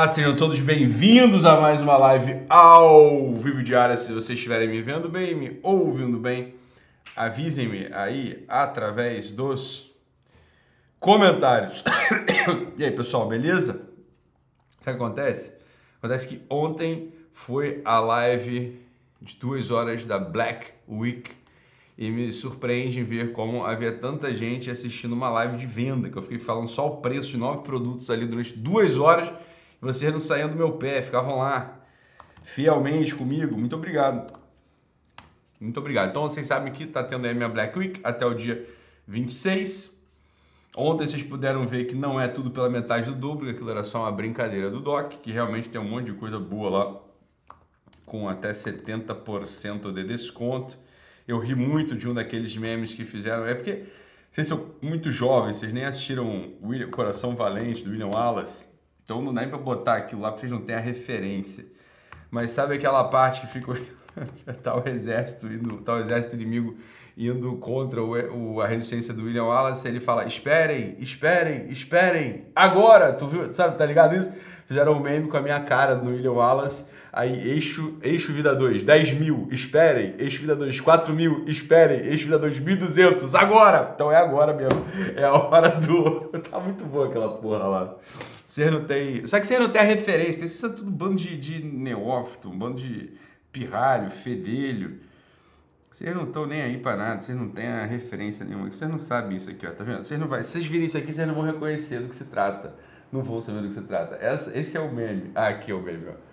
Olá, sejam todos bem-vindos a mais uma live ao vivo diária. Se vocês estiverem me vendo bem, me ouvindo bem, avisem-me aí através dos comentários. e aí, pessoal, beleza? Sabe o que acontece? Acontece que ontem foi a live de duas horas da Black Week e me surpreende ver como havia tanta gente assistindo uma live de venda, que eu fiquei falando só o preço de nove produtos ali durante duas horas vocês não saíam do meu pé, ficavam lá fielmente comigo. Muito obrigado. Muito obrigado. Então vocês sabem que está tendo aí a minha Black Week até o dia 26. Ontem vocês puderam ver que não é tudo pela metade do dobro, que aquilo era só uma brincadeira do Doc, que realmente tem um monte de coisa boa lá, com até 70% de desconto. Eu ri muito de um daqueles memes que fizeram, é porque vocês são muito jovens, vocês nem assistiram William, Coração Valente, do William Wallace. Então não dá nem para botar aquilo lá porque vocês não têm a referência. Mas sabe aquela parte que fica tá o exército indo, o exército inimigo indo contra o, o, a resistência do William Wallace, ele fala: "Esperem, esperem, esperem, agora". Tu viu, sabe, tá ligado isso? Fizeram um meme com a minha cara no William Wallace. Aí, eixo, eixo vida 2, 10 mil, esperem. Eixo vida 2, 4 mil, esperem. Eixo vida 2, 1.200, agora! Então é agora mesmo. É a hora do. Tá muito boa aquela porra lá. Você não tem. Só que você não tem a referência, vocês são tudo bando de, de neófito, um bando de pirralho, fedelho. Vocês não estão nem aí para nada, vocês não têm a referência nenhuma. Vocês não sabem isso aqui, ó, tá vendo? Vocês não vai, vocês virem isso aqui, vocês não vão reconhecer do que se trata. Não vão saber do que se trata. Essa, esse é o meme. Ah, aqui é o meme, ó.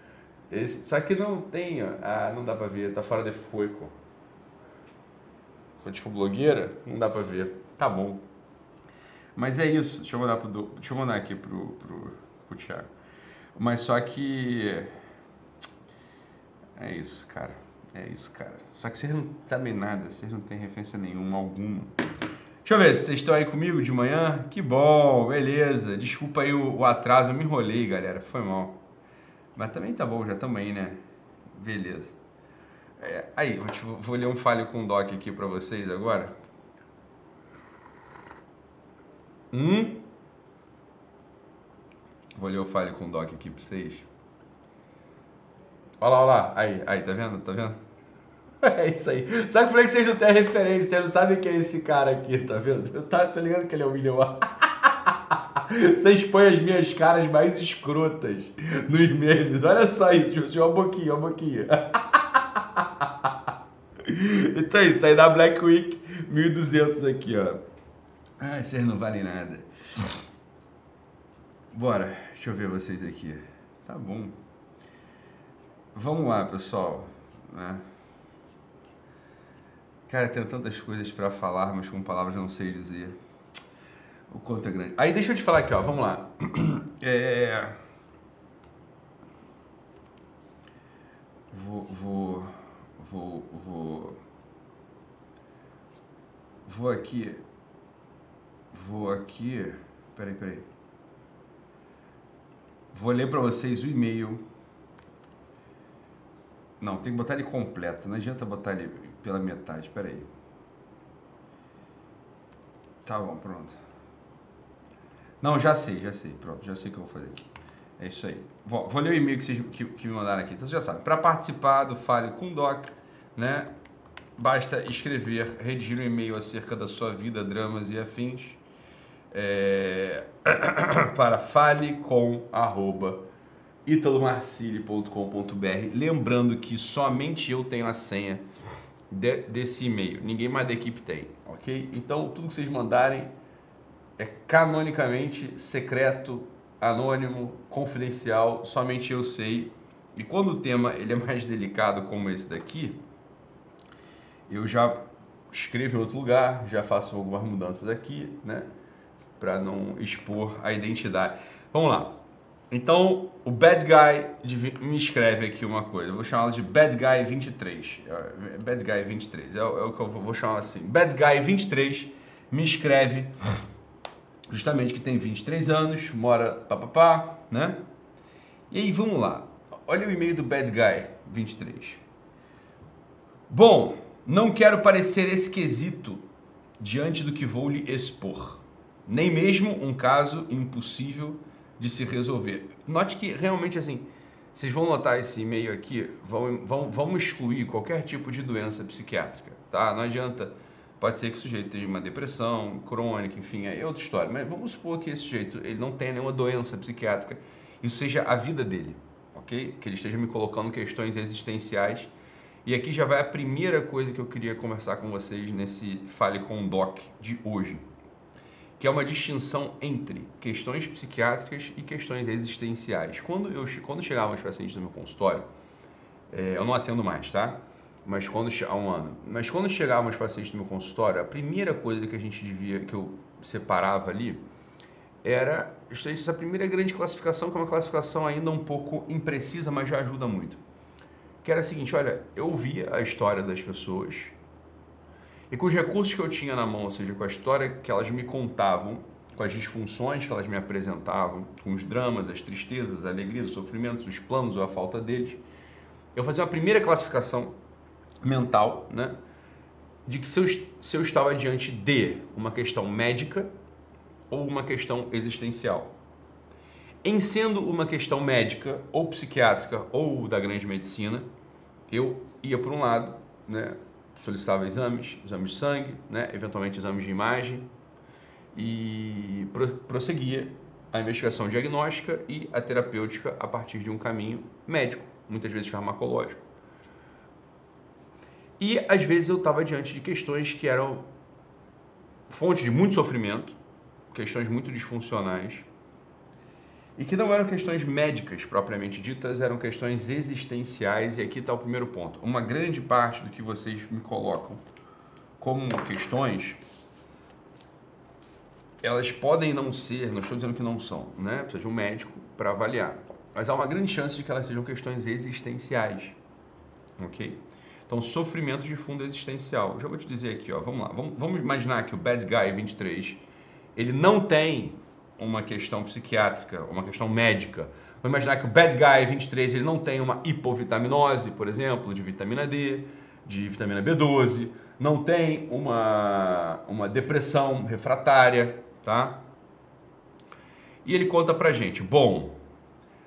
Esse, só que não tem, ó. Ah, não dá pra ver, tá fora de foco. Sou tipo blogueira? Não dá pra ver. Tá bom. Mas é isso. Deixa eu mandar, pro, deixa eu mandar aqui pro, pro, pro Thiago. Mas só que. É isso, cara. É isso, cara. Só que vocês não sabem nada, vocês não têm referência nenhuma, alguma. Deixa eu ver se vocês estão aí comigo de manhã. Que bom, beleza. Desculpa aí o, o atraso, eu me enrolei, galera. Foi mal. Mas também tá bom, já aí, né? Beleza. É, aí, vou, te, vou ler um falho com doc aqui para vocês agora. Hum? Vou ler o file com doc aqui pra vocês. Olha lá, olha lá. Aí, aí, tá vendo? Tá vendo? É isso aí. Só que eu falei que vocês não têm referência, vocês não sabem quem é esse cara aqui, tá vendo? Tá, tá ligado que ele é o William Vocês põem as minhas caras mais escrotas nos memes. Olha só isso, assim, uma boquinha, uma boquinha. Então é isso, aí da Black Week 1200 aqui, ó. Ah, vocês não valem nada. Bora, deixa eu ver vocês aqui. Tá bom. Vamos lá, pessoal. Né? Cara, tenho tantas coisas para falar, mas com palavras não sei dizer. O quanto é grande. Aí deixa eu te falar aqui, ó. Vamos lá. É... Vou, vou, vou, vou, vou aqui Vou aqui. Peraí, peraí. Vou ler para vocês o e-mail. Não, tem que botar ele completo. Não adianta botar ele pela metade. Peraí. Tá bom, pronto. Não, já sei, já sei. Pronto, já sei o que eu vou fazer aqui. É isso aí. Vou, vou ler o e-mail que, vocês, que, que me mandaram aqui. Então você já sabe. Para participar do Fale com Doc, né? Basta escrever, redigir um e-mail acerca da sua vida, dramas e afins é, para falecom@italomarcili.com.br, lembrando que somente eu tenho a senha de, desse e-mail, ninguém mais da equipe tem, ok? Então tudo que vocês mandarem é canonicamente secreto, anônimo, confidencial, somente eu sei. E quando o tema ele é mais delicado como esse daqui, eu já escrevo em outro lugar, já faço algumas mudanças aqui, né? para não expor a identidade. Vamos lá. Então, o Bad Guy me escreve aqui uma coisa. Eu vou chamá-lo de Bad Guy 23. É, Bad Guy 23. É, é o que eu vou chamar assim. Bad Guy 23 me escreve justamente que tem 23 anos, mora papapá, né? E aí, vamos lá. Olha o e-mail do Bad Guy 23. Bom, não quero parecer esquisito diante do que vou lhe expor nem mesmo um caso impossível de se resolver. note que realmente assim, vocês vão notar esse e-mail aqui, vão, vão, vamos excluir qualquer tipo de doença psiquiátrica, tá? Não adianta, pode ser que o sujeito tenha uma depressão crônica, enfim, é outra história, mas vamos supor que esse sujeito ele não tenha nenhuma doença psiquiátrica, isso seja a vida dele, ok? Que ele esteja me colocando questões existenciais. E aqui já vai a primeira coisa que eu queria conversar com vocês nesse Fale com o Doc de hoje que é uma distinção entre questões psiquiátricas e questões existenciais. Quando, eu, quando chegavam os pacientes no meu consultório, é, eu não atendo mais, tá? Mas quando há um ano. Mas quando chegavam os pacientes no meu consultório, a primeira coisa que a gente devia, que eu separava ali, era essa primeira grande classificação, que é uma classificação ainda um pouco imprecisa, mas já ajuda muito. Que era a seguinte, olha, eu via a história das pessoas, e com os recursos que eu tinha na mão, ou seja, com a história que elas me contavam, com as disfunções que elas me apresentavam, com os dramas, as tristezas, as alegrias, os sofrimentos, os planos ou a falta deles, eu fazia uma primeira classificação mental, né? De que se eu, se eu estava diante de uma questão médica ou uma questão existencial. Em sendo uma questão médica ou psiquiátrica ou da grande medicina, eu ia por um lado, né? solicitava exames, exames de sangue, né? eventualmente exames de imagem e prosseguia a investigação diagnóstica e a terapêutica a partir de um caminho médico, muitas vezes farmacológico. E às vezes eu estava diante de questões que eram fontes de muito sofrimento, questões muito disfuncionais, e que não eram questões médicas propriamente ditas, eram questões existenciais, e aqui está o primeiro ponto. Uma grande parte do que vocês me colocam como questões, elas podem não ser, não estou dizendo que não são, né? Precisa de um médico para avaliar. Mas há uma grande chance de que elas sejam questões existenciais, ok? Então, sofrimento de fundo existencial. Já vou te dizer aqui, ó, vamos lá. Vamos, vamos imaginar que o Bad Guy 23, ele não tem uma questão psiquiátrica, uma questão médica. Vamos imaginar que o Bad Guy 23 ele não tem uma hipovitaminose, por exemplo, de vitamina D, de vitamina B12, não tem uma, uma depressão refratária, tá? E ele conta pra gente: bom,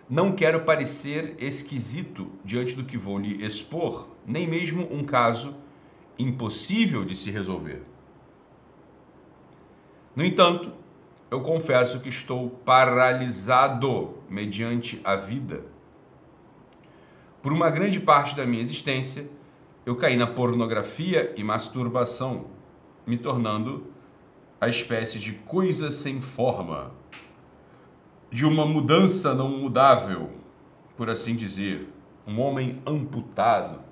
não quero parecer esquisito diante do que vou lhe expor, nem mesmo um caso impossível de se resolver. No entanto, eu confesso que estou paralisado mediante a vida. Por uma grande parte da minha existência, eu caí na pornografia e masturbação, me tornando a espécie de coisa sem forma, de uma mudança não mudável, por assim dizer, um homem amputado.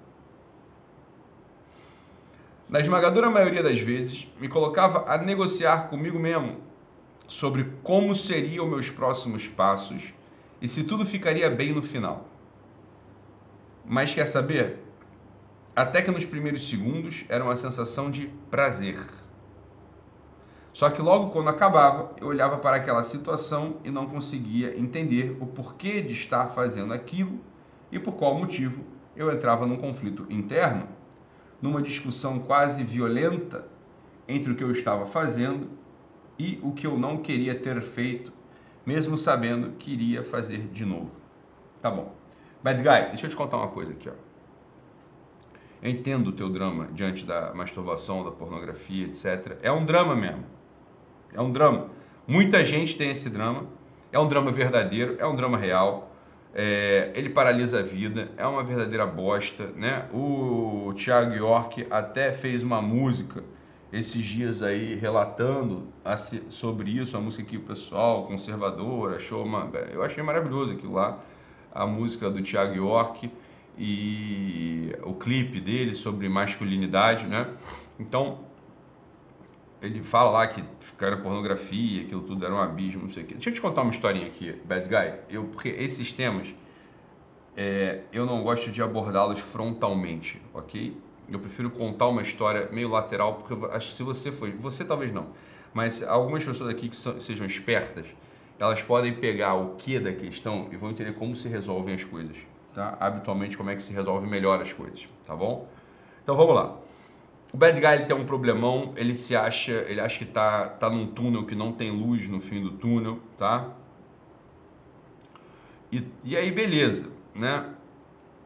Na esmagadora maioria das vezes, me colocava a negociar comigo mesmo sobre como seriam meus próximos passos e se tudo ficaria bem no final. Mas quer saber? Até que nos primeiros segundos era uma sensação de prazer. Só que logo quando acabava, eu olhava para aquela situação e não conseguia entender o porquê de estar fazendo aquilo e por qual motivo eu entrava num conflito interno, numa discussão quase violenta entre o que eu estava fazendo e o que eu não queria ter feito, mesmo sabendo que iria fazer de novo. Tá bom. Bad Guy, deixa eu te contar uma coisa aqui, ó. Eu entendo o teu drama diante da masturbação, da pornografia, etc. É um drama mesmo. É um drama. Muita gente tem esse drama. É um drama verdadeiro, é um drama real. É, ele paralisa a vida, é uma verdadeira bosta, né? O Thiago York até fez uma música esses dias aí relatando sobre isso, a música que o pessoal conservador achou uma. Eu achei maravilhoso aquilo lá, a música do Thiago York e o clipe dele sobre masculinidade, né? Então, ele fala lá que na pornografia, aquilo tudo era um abismo, não sei o quê. Deixa eu te contar uma historinha aqui, Bad Guy. Eu, porque esses temas, é, eu não gosto de abordá-los frontalmente, ok? Eu prefiro contar uma história meio lateral, porque acho que se você foi, você talvez não, mas algumas pessoas aqui que sejam espertas, elas podem pegar o que da questão e vão entender como se resolvem as coisas, tá? Habitualmente como é que se resolve melhor as coisas, tá bom? Então vamos lá. O bad guy ele tem um problemão, ele se acha, ele acha que tá tá num túnel que não tem luz no fim do túnel, tá? E, e aí, beleza, né?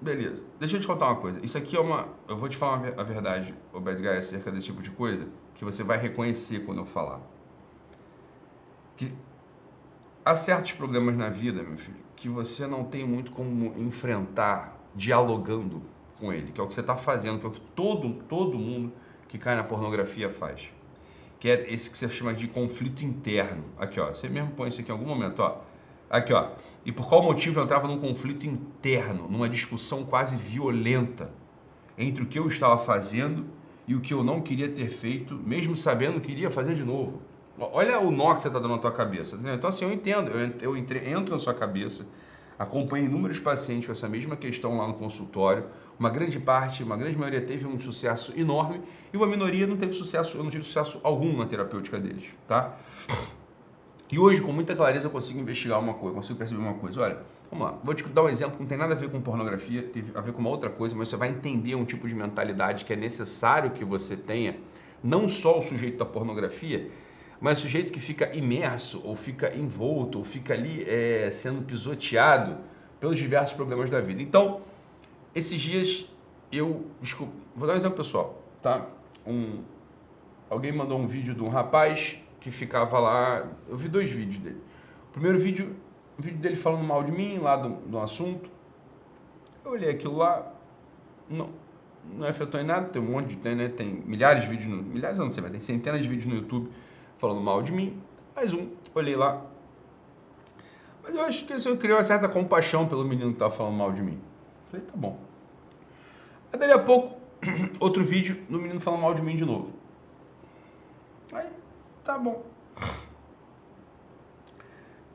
Beleza. Deixa eu te contar uma coisa. Isso aqui é uma. Eu vou te falar a verdade, o Bad Guy, acerca desse tipo de coisa, que você vai reconhecer quando eu falar. Que há certos problemas na vida, meu filho, que você não tem muito como enfrentar dialogando com ele, que é o que você está fazendo, que é o que todo, todo mundo que cai na pornografia faz. Que é esse que você chama de conflito interno. Aqui, ó. Você mesmo põe isso aqui em algum momento, ó. Aqui, ó. E por qual motivo eu entrava num conflito interno, numa discussão quase violenta entre o que eu estava fazendo e o que eu não queria ter feito, mesmo sabendo que iria fazer de novo. Olha o nó que você está dando na tua cabeça. Então, assim, eu entendo, eu, entre, entro na sua cabeça, acompanho inúmeros pacientes com essa mesma questão lá no consultório. Uma grande parte, uma grande maioria teve um sucesso enorme e uma minoria não teve sucesso, eu não tive sucesso algum na terapêutica deles, tá? E hoje, com muita clareza, eu consigo investigar uma coisa, consigo perceber uma coisa. Olha, vamos lá, vou te dar um exemplo que não tem nada a ver com pornografia, tem a ver com uma outra coisa, mas você vai entender um tipo de mentalidade que é necessário que você tenha, não só o sujeito da pornografia, mas o sujeito que fica imerso, ou fica envolto, ou fica ali é, sendo pisoteado pelos diversos problemas da vida. Então, esses dias eu. Desculpa, vou dar um exemplo pessoal, tá? Um, alguém mandou um vídeo de um rapaz que ficava lá. Eu vi dois vídeos dele. O primeiro vídeo, o vídeo dele falando mal de mim, lá do, do assunto. Eu olhei aquilo lá, não, não afetou em nada, tem um monte de. Tem, né, tem milhares de vídeos, no, milhares não sei, mas tem centenas de vídeos no YouTube falando mal de mim. Mais um, olhei lá. Mas eu acho que assim, eu criei uma certa compaixão pelo menino que estava falando mal de mim. Falei, tá bom. Aí dali a pouco, outro vídeo do menino falando mal de mim de novo. Aí Tá bom.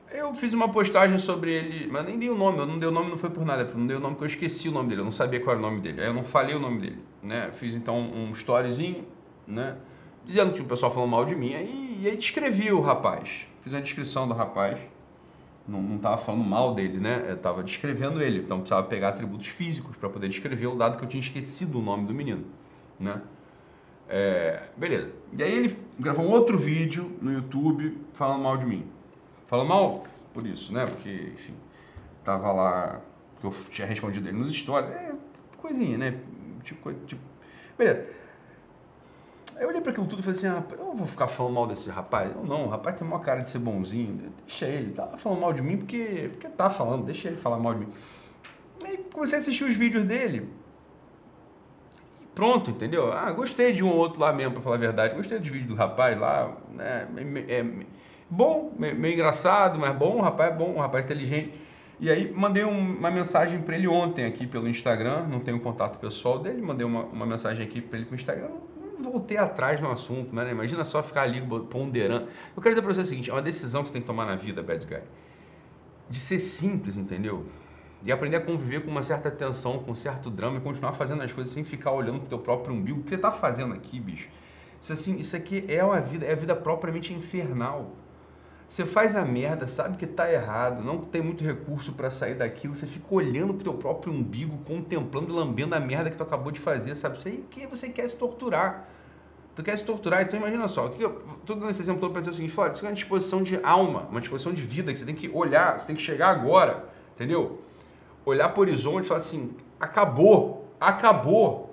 Eu fiz uma postagem sobre ele, mas nem dei o nome, eu não dei o nome, não foi por nada, não dei o nome porque eu esqueci o nome dele, eu não sabia qual era o nome dele, aí eu não falei o nome dele, né? Fiz então um storyzinho, né? Dizendo que o pessoal falou mal de mim, aí, e aí descrevi o rapaz, fiz uma descrição do rapaz, não, não tava falando mal dele, né? Eu tava descrevendo ele, então precisava pegar atributos físicos para poder descrevê-lo, dado que eu tinha esquecido o nome do menino, né? É, beleza. E aí ele gravou um outro vídeo no YouTube falando mal de mim. Falando mal por isso, né? Porque, enfim, tava lá, eu tinha respondido ele nos stories. É, coisinha, né? Tipo, tipo. Beleza. Eu olhei para aquilo tudo e falei assim, ah, eu vou ficar falando mal desse rapaz. Eu não, o rapaz tem uma cara de ser bonzinho, deixa ele, tá falando mal de mim porque, porque tá falando, deixa ele falar mal de mim. Aí comecei a assistir os vídeos dele pronto, entendeu? Ah, gostei de um ou outro lá mesmo, para falar a verdade. Gostei dos vídeos do rapaz lá, né? É, é bom, meio engraçado, mas bom, o rapaz é bom, um rapaz inteligente. E aí mandei um, uma mensagem para ele ontem aqui pelo Instagram, não tenho contato pessoal dele, mandei uma, uma mensagem aqui para ele pelo Instagram, não voltei atrás no assunto, né? Imagina só ficar ali ponderando. Eu quero dizer para você o seguinte, é uma decisão que você tem que tomar na vida, bad guy. De ser simples, entendeu? e aprender a conviver com uma certa tensão, com um certo drama e continuar fazendo as coisas sem ficar olhando pro teu próprio umbigo. O que você tá fazendo aqui, bicho? Isso, assim, isso aqui é uma vida, é a vida propriamente infernal. Você faz a merda, sabe que tá errado, não tem muito recurso para sair daquilo, você fica olhando pro teu próprio umbigo, contemplando, lambendo a merda que tu acabou de fazer, sabe? Aí que você quer se torturar. Tu quer se torturar, então imagina só, que eu tô dando esse exemplo todo para dizer o seguinte, fora, isso é uma disposição de alma, uma disposição de vida, que você tem que olhar, você tem que chegar agora, entendeu? olhar para o horizonte e falar assim: acabou, acabou.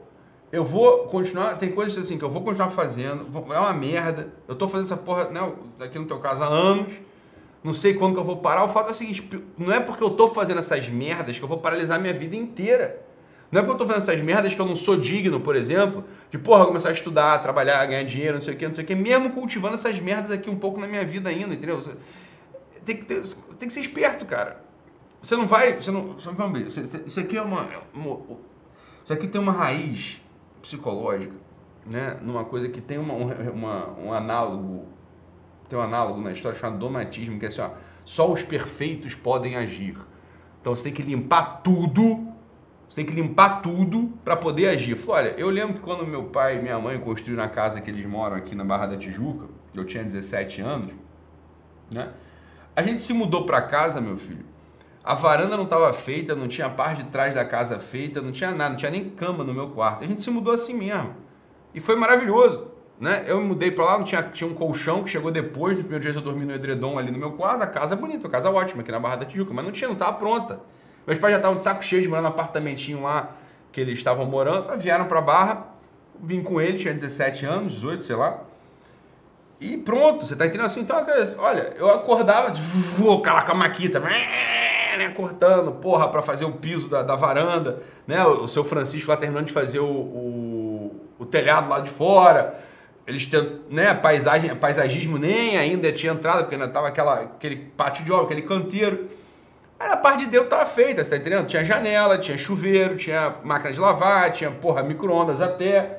Eu vou continuar. Tem coisas assim que eu vou continuar fazendo, é uma merda. Eu tô fazendo essa porra, né, aqui no teu caso, há anos. Não sei quando que eu vou parar. O fato é o seguinte: não é porque eu tô fazendo essas merdas que eu vou paralisar minha vida inteira. Não é porque eu tô fazendo essas merdas que eu não sou digno, por exemplo, de porra, começar a estudar, trabalhar, ganhar dinheiro, não sei o que, não sei o que, mesmo cultivando essas merdas aqui um pouco na minha vida ainda, entendeu? Tem que, ter, tem que ser esperto, cara. Você não vai. Você não, você isso aqui é uma, uma, Isso aqui tem uma raiz psicológica, né? Numa coisa que tem uma, uma, um análogo. Tem um análogo na história chamado donatismo, que é assim, ó, só os perfeitos podem agir. Então você tem que limpar tudo. Você tem que limpar tudo para poder agir. Falei, olha, eu lembro que quando meu pai e minha mãe construíram a casa que eles moram aqui na Barra da Tijuca, eu tinha 17 anos, né? A gente se mudou para casa, meu filho, a varanda não estava feita, não tinha a parte de trás da casa feita, não tinha nada, não tinha nem cama no meu quarto. A gente se mudou assim mesmo. E foi maravilhoso. Né? Eu me mudei para lá, não tinha, tinha um colchão que chegou depois, no primeiro dia eu dormi no edredom ali no meu quarto, a casa é bonita, a casa é ótima, aqui na Barra da Tijuca, mas não tinha, não estava pronta. Meus pais já estavam de saco cheio de morar no apartamentinho lá que eles estavam morando, vieram para Barra, vim com ele, tinha 17 anos, 18, sei lá. E pronto, você tá entendendo assim? Então, olha, eu acordava, vou calar com a maquita, né, cortando, porra, para fazer o piso da, da, varanda, né? O, o seu Francisco lá terminando de fazer o, o, o telhado lá de fora. Eles têm, né, paisagem, paisagismo nem ainda tinha entrado, porque ainda tava aquela, aquele pátio de obra, aquele canteiro. Aí a parte de dentro tava feita, você tá entendendo? Tinha janela, tinha chuveiro, tinha máquina de lavar, tinha, porra, micro-ondas até.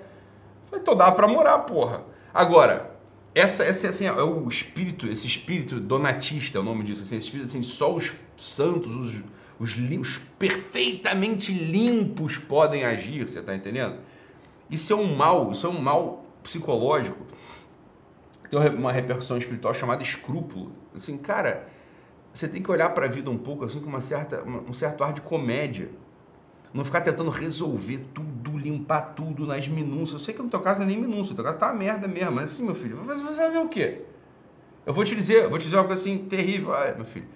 Falei, tô dá pra morar, porra. Agora, essa, essa assim, é o espírito, esse espírito donatista, é o nome disso, assim, esse espírito assim, só os santos, os, os, os perfeitamente limpos podem agir, você está entendendo? Isso é um mal, isso é um mal psicológico. Tem uma repercussão espiritual chamada escrúpulo. Assim, cara, você tem que olhar para a vida um pouco assim com uma certa, um certo ar de comédia. Não ficar tentando resolver tudo, limpar tudo nas minúcias. Eu sei que no teu caso é nem minúcia, no teu caso tá uma merda mesmo. Mas assim, meu filho, você vai fazer o quê? Eu vou te dizer, vou te dizer uma coisa assim terrível. Meu filho,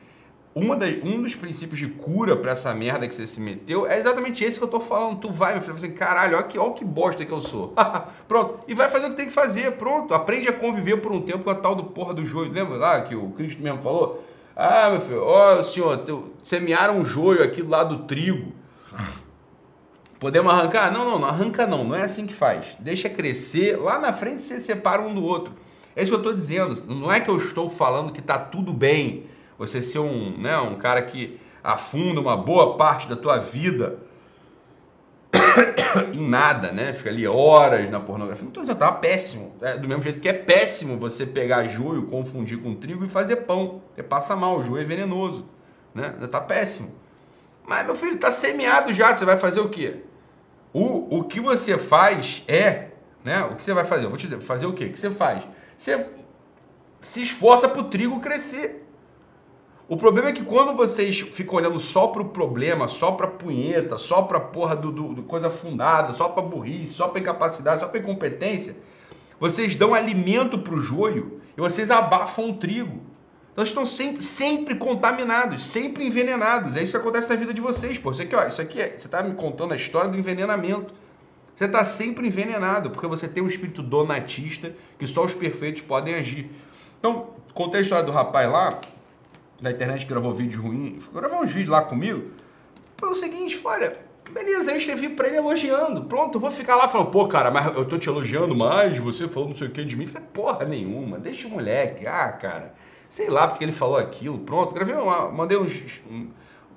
uma das, um dos princípios de cura para essa merda que você se meteu é exatamente esse que eu tô falando. Tu vai, meu filho, assim, caralho, olha que, olha que bosta que eu sou. pronto. E vai fazer o que tem que fazer, pronto. Aprende a conviver por um tempo com a tal do porra do joio. Lembra lá que o Cristo mesmo falou? Ah, meu filho, ó, senhor, semearam um joio aqui do lado do trigo. Podemos arrancar? Não, não, não arranca não, não é assim que faz. Deixa crescer, lá na frente você separa um do outro. É isso que eu estou dizendo. Não é que eu estou falando que está tudo bem você ser um, né, um cara que afunda uma boa parte da tua vida em nada, né? Fica ali horas na pornografia. Não estou dizendo, tá péssimo. É, do mesmo jeito que é péssimo você pegar joio, confundir com trigo e fazer pão. Você passa mal, o joio é venenoso, né? Tá péssimo. Mas, meu filho, tá semeado já, você vai fazer o quê? O, o que você faz é, né? O que você vai fazer? Eu vou te dizer, fazer o quê? O que você faz? Você se esforça para o trigo crescer. O problema é que quando vocês ficam olhando só para o problema, só para punheta, só para porra do, do, do, coisa fundada, só para burrice, só para incapacidade, só para incompetência, vocês dão alimento para o joio e vocês abafam o trigo. Então estão sempre, sempre contaminados, sempre envenenados. É isso que acontece na vida de vocês, pô. Isso aqui, ó, isso aqui é, você está me contando a história do envenenamento. Você está sempre envenenado, porque você tem um espírito donatista que só os perfeitos podem agir. Então, contei a história do rapaz lá, da internet, que gravou vídeo ruim, gravou uns vídeos lá comigo, pelo seguinte, olha, beleza, eu escrevi para ele elogiando, pronto, eu vou ficar lá falando, pô, cara, mas eu tô te elogiando mais, você falou não sei o que de mim, falei, porra nenhuma, deixa o moleque, ah, cara sei lá porque ele falou aquilo, pronto. Gravei uma, mandei uns. Um,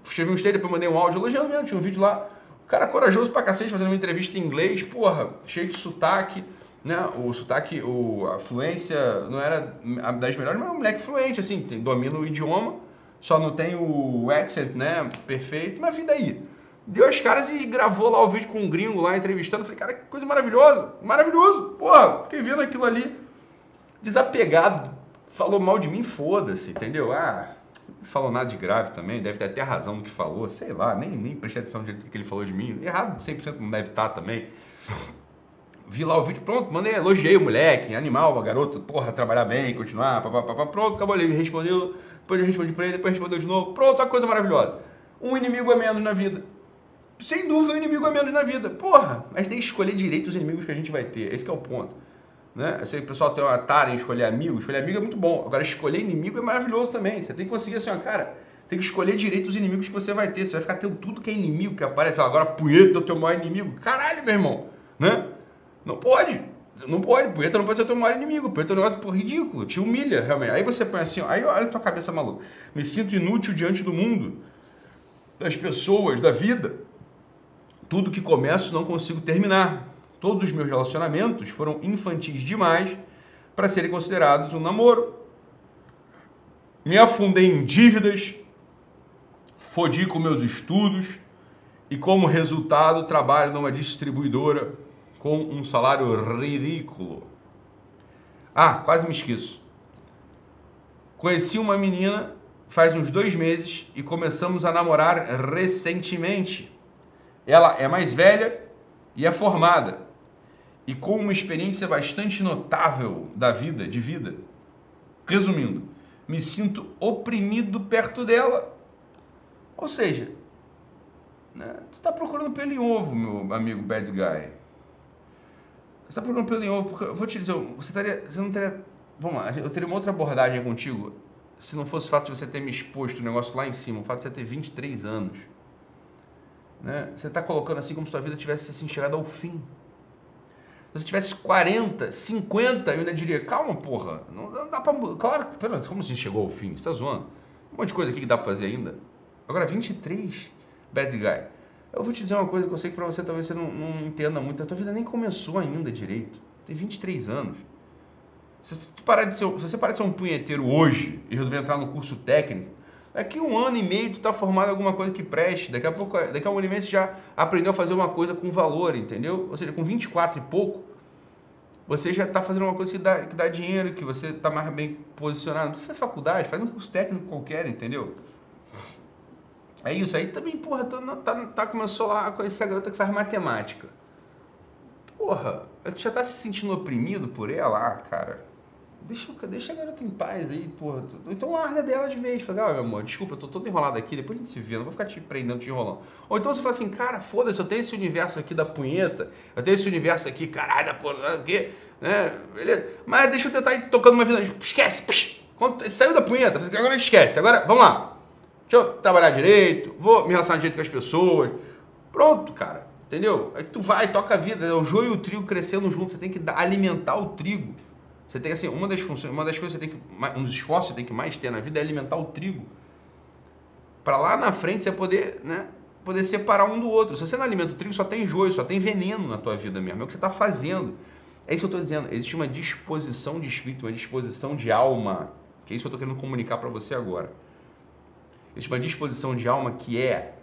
escrevi um textos, depois mandei um áudio elogiando mesmo, tinha um vídeo lá. O cara corajoso pra cacete, fazendo uma entrevista em inglês, porra, cheio de sotaque, né? O sotaque, o, a fluência não era das melhores, mas é um moleque fluente, assim, tem, domina o idioma, só não tem o accent, né? Perfeito, mas vida aí. Deu as caras e gravou lá o vídeo com um gringo lá entrevistando. Falei, cara, que coisa maravilhosa, maravilhoso. Porra, fiquei vendo aquilo ali, desapegado falou mal de mim, foda-se, entendeu? Ah, não falou nada de grave também, deve ter até razão no que falou, sei lá, nem, nem prestei atenção no jeito que ele falou de mim. Errado 100% não deve estar também. Vi lá o vídeo, pronto, mandei, elogiei o moleque, animal, garoto, porra, trabalhar bem, continuar, papapá, pronto, acabou ele respondeu, depois eu respondi pra ele, depois respondeu de novo, pronto, uma coisa maravilhosa. Um inimigo a menos na vida. Sem dúvida, um inimigo a menos na vida. Porra, mas tem que escolher direito os inimigos que a gente vai ter, esse é o ponto. Né? Eu sei que o pessoal tem uma tara em escolher amigo. Escolher amigo é muito bom. Agora, escolher inimigo é maravilhoso também. Você tem que conseguir assim, ó, cara, tem que escolher direito os inimigos que você vai ter. Você vai ficar tendo tudo que é inimigo que aparece. Agora, punheta é o teu maior inimigo. Caralho, meu irmão. Né? Não pode. Não pode. Punheta não pode ser o teu maior inimigo. Punheta é um negócio por ridículo. Te humilha, realmente. Aí você põe assim, ó, aí olha a tua cabeça maluca. Me sinto inútil diante do mundo, das pessoas, da vida. Tudo que começo não consigo terminar Todos os meus relacionamentos foram infantis demais para serem considerados um namoro. Me afundei em dívidas, fodi com meus estudos e, como resultado, trabalho numa distribuidora com um salário ridículo. Ah, quase me esqueço. Conheci uma menina faz uns dois meses e começamos a namorar recentemente. Ela é mais velha e é formada e com uma experiência bastante notável da vida, de vida. Resumindo, me sinto oprimido perto dela. Ou seja, né, tu está procurando pelo em ovo, meu amigo bad guy. Você está procurando pelo em ovo, porque eu vou te dizer, você, estaria, você não teria. Vamos lá, eu teria uma outra abordagem contigo se não fosse o fato de você ter me exposto o negócio lá em cima, o fato de você ter 23 anos. Né? Você está colocando assim como se sua vida tivesse assim, chegado ao fim. Se você tivesse 40, 50, eu ainda diria, calma, porra, não, não dá pra. Claro, pera, como assim chegou ao fim? Você tá zoando? Um monte de coisa aqui que dá pra fazer ainda. Agora, 23, bad guy. Eu vou te dizer uma coisa que eu sei que pra você talvez você não, não entenda muito. A tua vida nem começou ainda direito. Tem 23 anos. Se, tu parar de ser, se você parar de ser um punheteiro hoje e resolver entrar no curso técnico, Daqui um ano e meio tu tá formado em alguma coisa que preste. Daqui a pouco, daqui a um ano e meio você já aprendeu a fazer uma coisa com valor, entendeu? Ou seja, com 24 e pouco, você já está fazendo uma coisa que dá, que dá dinheiro, que você está mais bem posicionado. Não precisa fazer faculdade, faz um curso técnico qualquer, entendeu? É isso. Aí também, porra, tu tá, tá, começou lá a conhecer a garota que faz matemática. Porra, tu já tá se sentindo oprimido por ela, ah, cara. Deixa, deixa a garota em paz aí, porra. Então larga dela de vez. Fala, ah, meu amor, desculpa, eu tô todo enrolado aqui, depois a gente se vê, não vou ficar te prendendo, te enrolando. Ou então você fala assim, cara, foda-se, eu tenho esse universo aqui da punheta, eu tenho esse universo aqui, caralho, da porra, o quê? Né? Beleza? Mas deixa eu tentar ir tocando uma vida. Esquece, psh, quando saiu da punheta, agora esquece. Agora, vamos lá. Deixa eu trabalhar direito, vou me relacionar direito com as pessoas. Pronto, cara. Entendeu? Aí tu vai, toca a vida, é o joio e o trigo crescendo junto, você tem que alimentar o trigo. Você tem assim, uma das funções, uma das coisas que você tem que, um dos esforços que você tem que mais ter na vida é alimentar o trigo. Para lá na frente você poder, né, poder separar um do outro. Se você não alimenta o trigo, só tem joio, só tem veneno na tua vida mesmo. É o que você está fazendo. É isso que eu estou dizendo. Existe uma disposição de espírito, uma disposição de alma, que é isso que eu estou querendo comunicar para você agora. Existe uma disposição de alma que é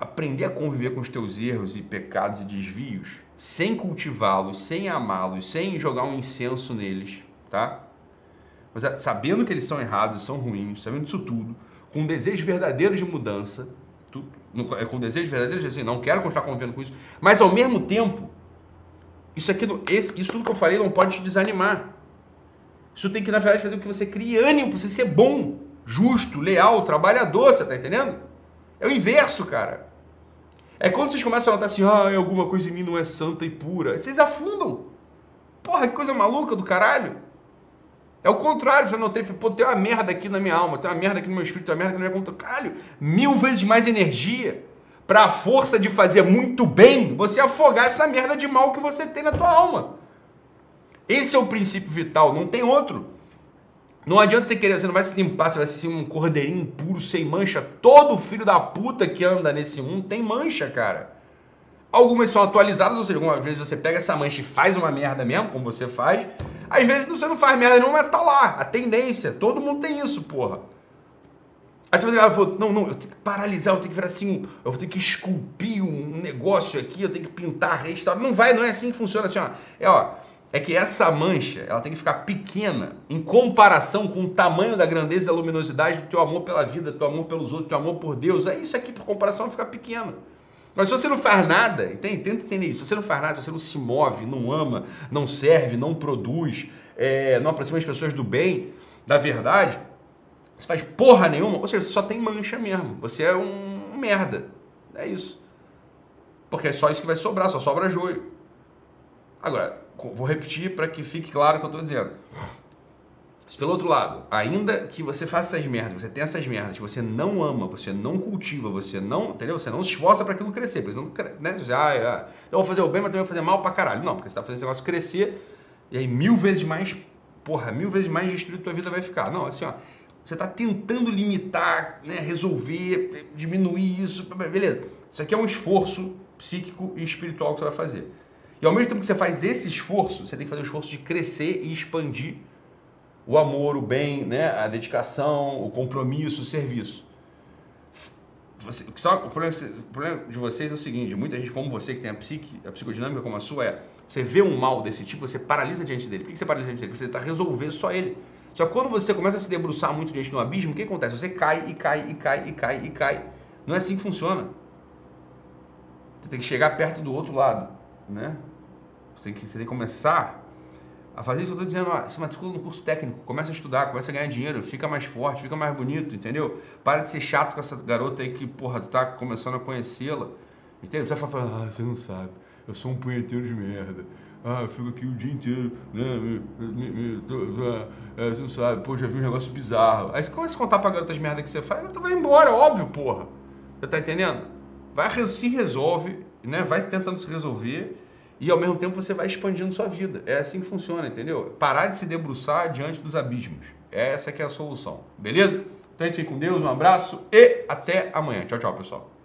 aprender a conviver com os teus erros e pecados e desvios, sem cultivá-los, sem amá-los, sem jogar um incenso neles, tá? Mas é, sabendo que eles são errados, são ruins, sabendo disso tudo, com um desejo verdadeiro de mudança, tudo, é com desejo verdadeiro de assim, não quero continuar convivendo com isso, mas ao mesmo tempo, isso aqui, esse, isso tudo que eu falei não pode te desanimar. Isso tem que, na verdade, fazer com que você crie ânimo para você ser bom, justo, leal, trabalhador, você tá entendendo? É o inverso, cara. É quando vocês começam a notar assim, ah, alguma coisa em mim não é santa e pura. Vocês afundam. Porra, que coisa maluca do caralho. É o contrário, você notei, pô, tem uma merda aqui na minha alma, tem uma merda aqui no meu espírito, tem uma merda aqui na minha conta. Caralho, mil vezes mais energia para a força de fazer muito bem, você afogar essa merda de mal que você tem na tua alma. Esse é o princípio vital, não tem outro. Não adianta você querer, você não vai se limpar, você vai ser um cordeirinho puro, sem mancha. Todo filho da puta que anda nesse mundo tem mancha, cara. Algumas são atualizadas, ou seja, algumas vezes você pega essa mancha e faz uma merda mesmo, como você faz. Às vezes você não faz merda não, mas tá lá. A tendência. Todo mundo tem isso, porra. Aí você vai falar, não, não, eu tenho que paralisar, eu tenho que virar assim, eu vou ter que esculpir um negócio aqui, eu tenho que pintar, restaurar. Não vai, não é assim que funciona assim, ó. É, ó, é que essa mancha, ela tem que ficar pequena em comparação com o tamanho da grandeza e da luminosidade do teu amor pela vida, do teu amor pelos outros, do teu amor por Deus. É isso aqui, por comparação, vai ficar pequeno. Mas se você não faz nada, entende? tenta entender isso. Se você não faz nada, se você não se move, não ama, não serve, não produz, é, não aproxima as pessoas do bem, da verdade, você faz porra nenhuma, ou seja, você só tem mancha mesmo. Você é um, merda. É isso. Porque é só isso que vai sobrar, só sobra joio. Agora, vou repetir para que fique claro o que eu estou dizendo. Se pelo outro lado, ainda que você faça essas merdas, você tenha essas merdas, você não ama, você não cultiva, você não, entendeu? Você não se esforça para aquilo crescer, porque não, né? Você, ah, então eu vou fazer o bem, mas também vou fazer mal pra caralho. Não, porque você tá fazendo esse negócio crescer e aí mil vezes mais, porra, mil vezes mais destruído tua vida vai ficar. Não, assim, ó, você tá tentando limitar, né, resolver, diminuir isso, beleza. Isso aqui é um esforço psíquico e espiritual que você vai fazer. E ao mesmo tempo que você faz esse esforço, você tem que fazer o esforço de crescer e expandir o amor, o bem, né? a dedicação, o compromisso, o serviço. Você, o, problema, o, problema, de vocês é o seguinte: muita gente como você, que tem a, psique, a psicodinâmica como a sua, é você vê um mal desse tipo, você paralisa diante dele. Por que você paralisa diante dele? Porque você está resolver só ele. Só que quando você começa a se debruçar muito diante do abismo, o que acontece? Você cai e cai e cai e cai e cai. Não é assim que funciona. Você tem que chegar perto do outro lado, né? Você tem que, você tem que começar a fazer isso. Eu estou dizendo, ó, se matricula no curso técnico, começa a estudar, começa a ganhar dinheiro, fica mais forte, fica mais bonito, entendeu? Para de ser chato com essa garota aí que, porra, tu tá começando a conhecê-la. Entendeu? Você vai falar, ah, você não sabe, eu sou um punheteiro de merda. Ah, eu fico aqui o dia inteiro, né? Tô, é, você não sabe, pô, já vi um negócio bizarro. Aí você começa a contar pra garota as merdas que você faz, tu vai embora, óbvio, porra. Você tá entendendo? Vai, se resolve, né? Vai tentando se resolver e ao mesmo tempo você vai expandindo sua vida. É assim que funciona, entendeu? Parar de se debruçar diante dos abismos. Essa que é a solução, beleza? Então gente fica com Deus, um abraço e até amanhã. Tchau, tchau, pessoal.